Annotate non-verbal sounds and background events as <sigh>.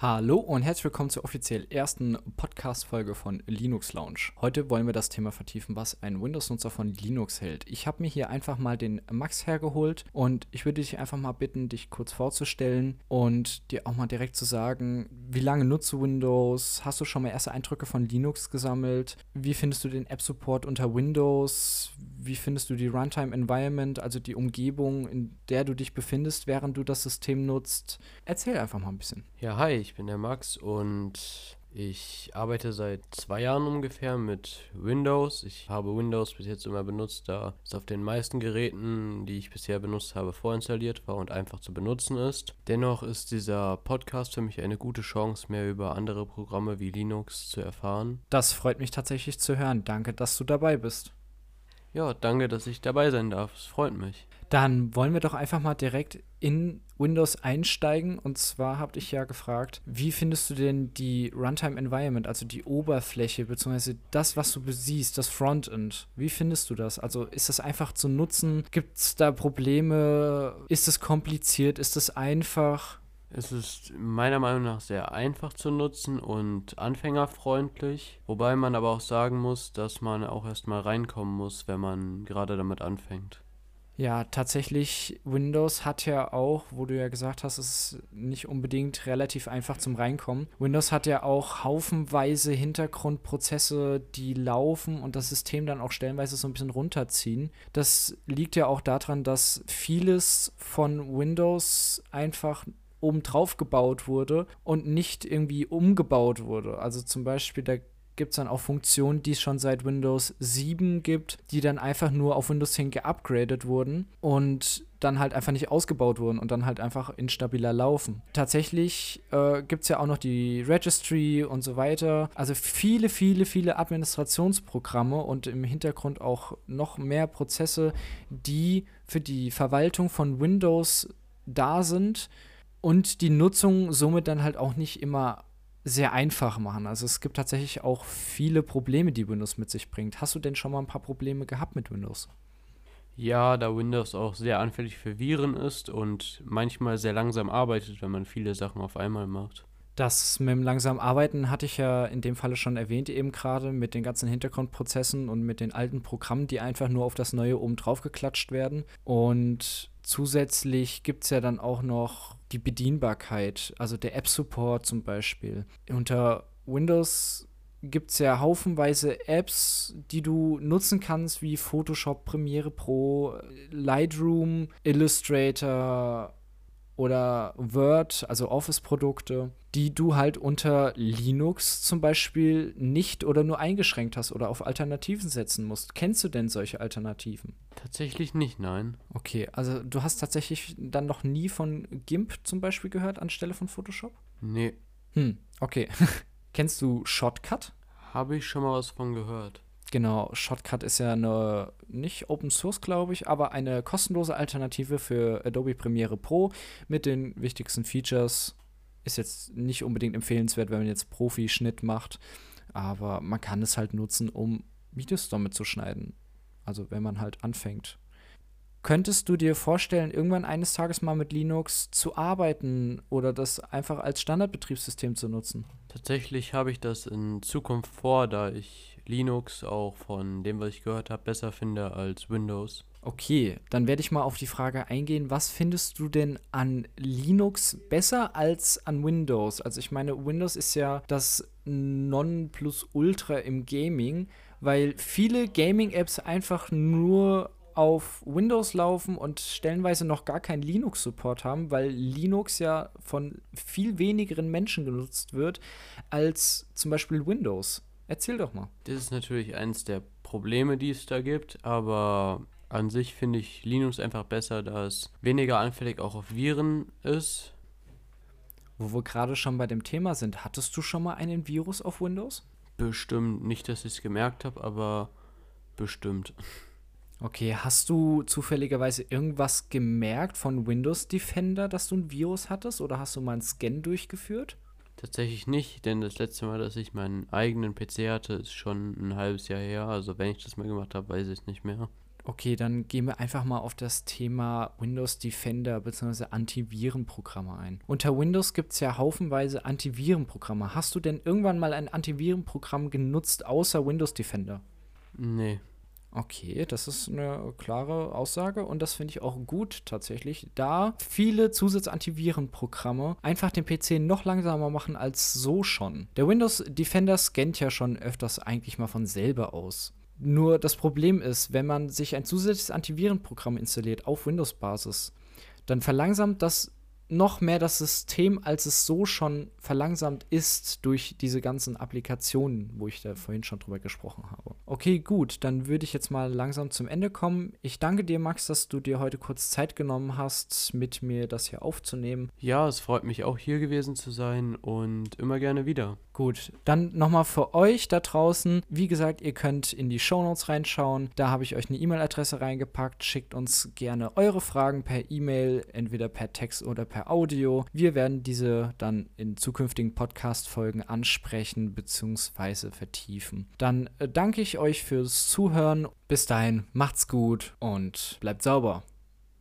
Hallo und herzlich willkommen zur offiziell ersten Podcast-Folge von Linux Lounge. Heute wollen wir das Thema vertiefen, was ein Windows-Nutzer von Linux hält. Ich habe mir hier einfach mal den Max hergeholt und ich würde dich einfach mal bitten, dich kurz vorzustellen und dir auch mal direkt zu sagen, wie lange nutzt du Windows? Hast du schon mal erste Eindrücke von Linux gesammelt? Wie findest du den App-Support unter Windows? Wie findest du die Runtime-Environment, also die Umgebung, in der du dich befindest, während du das System nutzt? Erzähl einfach mal ein bisschen. Ja, hi, ich bin der Max und ich arbeite seit zwei Jahren ungefähr mit Windows. Ich habe Windows bis jetzt immer benutzt, da es auf den meisten Geräten, die ich bisher benutzt habe, vorinstalliert war und einfach zu benutzen ist. Dennoch ist dieser Podcast für mich eine gute Chance, mehr über andere Programme wie Linux zu erfahren. Das freut mich tatsächlich zu hören. Danke, dass du dabei bist. Ja, danke, dass ich dabei sein darf. Es freut mich. Dann wollen wir doch einfach mal direkt in Windows einsteigen. Und zwar habe ich ja gefragt, wie findest du denn die Runtime Environment, also die Oberfläche, beziehungsweise das, was du siehst, das Frontend? Wie findest du das? Also ist das einfach zu nutzen? Gibt es da Probleme? Ist es kompliziert? Ist es einfach? Es ist meiner Meinung nach sehr einfach zu nutzen und anfängerfreundlich, wobei man aber auch sagen muss, dass man auch erstmal reinkommen muss, wenn man gerade damit anfängt. Ja, tatsächlich, Windows hat ja auch, wo du ja gesagt hast, es ist nicht unbedingt relativ einfach zum Reinkommen. Windows hat ja auch haufenweise Hintergrundprozesse, die laufen und das System dann auch stellenweise so ein bisschen runterziehen. Das liegt ja auch daran, dass vieles von Windows einfach obendrauf gebaut wurde und nicht irgendwie umgebaut wurde. Also zum Beispiel, da gibt es dann auch Funktionen, die es schon seit Windows 7 gibt, die dann einfach nur auf Windows 10 geupgradet wurden und dann halt einfach nicht ausgebaut wurden und dann halt einfach instabiler laufen. Tatsächlich äh, gibt es ja auch noch die Registry und so weiter. Also viele, viele, viele Administrationsprogramme und im Hintergrund auch noch mehr Prozesse, die für die Verwaltung von Windows da sind und die Nutzung somit dann halt auch nicht immer sehr einfach machen. Also es gibt tatsächlich auch viele Probleme, die Windows mit sich bringt. Hast du denn schon mal ein paar Probleme gehabt mit Windows? Ja, da Windows auch sehr anfällig für Viren ist und manchmal sehr langsam arbeitet, wenn man viele Sachen auf einmal macht. Das mit dem langsamen Arbeiten hatte ich ja in dem Falle schon erwähnt, eben gerade mit den ganzen Hintergrundprozessen und mit den alten Programmen, die einfach nur auf das Neue oben drauf geklatscht werden. Und zusätzlich gibt es ja dann auch noch die Bedienbarkeit, also der App-Support zum Beispiel. Unter Windows gibt es ja haufenweise Apps, die du nutzen kannst, wie Photoshop, Premiere Pro, Lightroom, Illustrator oder Word, also Office-Produkte, die du halt unter Linux zum Beispiel nicht oder nur eingeschränkt hast oder auf Alternativen setzen musst. Kennst du denn solche Alternativen? Tatsächlich nicht, nein. Okay, also du hast tatsächlich dann noch nie von GIMP zum Beispiel gehört anstelle von Photoshop? Nee. Hm, okay. <laughs> Kennst du Shortcut? Habe ich schon mal was von gehört. Genau, Shortcut ist ja eine, nicht Open Source, glaube ich, aber eine kostenlose Alternative für Adobe Premiere Pro mit den wichtigsten Features. Ist jetzt nicht unbedingt empfehlenswert, wenn man jetzt Profi-Schnitt macht, aber man kann es halt nutzen, um Videos damit zu schneiden. Also wenn man halt anfängt. Könntest du dir vorstellen, irgendwann eines Tages mal mit Linux zu arbeiten oder das einfach als Standardbetriebssystem zu nutzen? Tatsächlich habe ich das in Zukunft vor, da ich Linux auch von dem, was ich gehört habe, besser finde als Windows. Okay, dann werde ich mal auf die Frage eingehen, was findest du denn an Linux besser als an Windows? Also ich meine, Windows ist ja das Nonplusultra im Gaming, weil viele Gaming-Apps einfach nur auf Windows laufen und stellenweise noch gar keinen Linux-Support haben, weil Linux ja von viel wenigeren Menschen genutzt wird als zum Beispiel Windows. Erzähl doch mal. Das ist natürlich eines der Probleme, die es da gibt, aber an sich finde ich Linux einfach besser, da es weniger anfällig auch auf Viren ist. Wo wir gerade schon bei dem Thema sind, hattest du schon mal einen Virus auf Windows? Bestimmt nicht, dass ich es gemerkt habe, aber bestimmt. Okay, hast du zufälligerweise irgendwas gemerkt von Windows Defender, dass du ein Virus hattest oder hast du mal einen Scan durchgeführt? Tatsächlich nicht, denn das letzte Mal, dass ich meinen eigenen PC hatte, ist schon ein halbes Jahr her. Also wenn ich das mal gemacht habe, weiß ich es nicht mehr. Okay, dann gehen wir einfach mal auf das Thema Windows Defender bzw. Antivirenprogramme ein. Unter Windows gibt es ja haufenweise Antivirenprogramme. Hast du denn irgendwann mal ein Antivirenprogramm genutzt außer Windows Defender? Nee. Okay, das ist eine klare Aussage und das finde ich auch gut tatsächlich, da viele Zusatz-Antivirenprogramme einfach den PC noch langsamer machen als so schon. Der Windows Defender scannt ja schon öfters eigentlich mal von selber aus. Nur das Problem ist, wenn man sich ein zusätzliches Antivirenprogramm installiert auf Windows-Basis, dann verlangsamt das noch mehr das System, als es so schon verlangsamt ist durch diese ganzen Applikationen, wo ich da vorhin schon drüber gesprochen habe. Okay, gut, dann würde ich jetzt mal langsam zum Ende kommen. Ich danke dir, Max, dass du dir heute kurz Zeit genommen hast, mit mir das hier aufzunehmen. Ja, es freut mich auch hier gewesen zu sein und immer gerne wieder. Gut, dann nochmal für euch da draußen. Wie gesagt, ihr könnt in die Shownotes reinschauen. Da habe ich euch eine E-Mail-Adresse reingepackt. Schickt uns gerne eure Fragen per E-Mail, entweder per Text oder per Audio. Wir werden diese dann in zukünftigen Podcast-Folgen ansprechen bzw. vertiefen. Dann äh, danke ich euch fürs Zuhören. Bis dahin, macht's gut und bleibt sauber.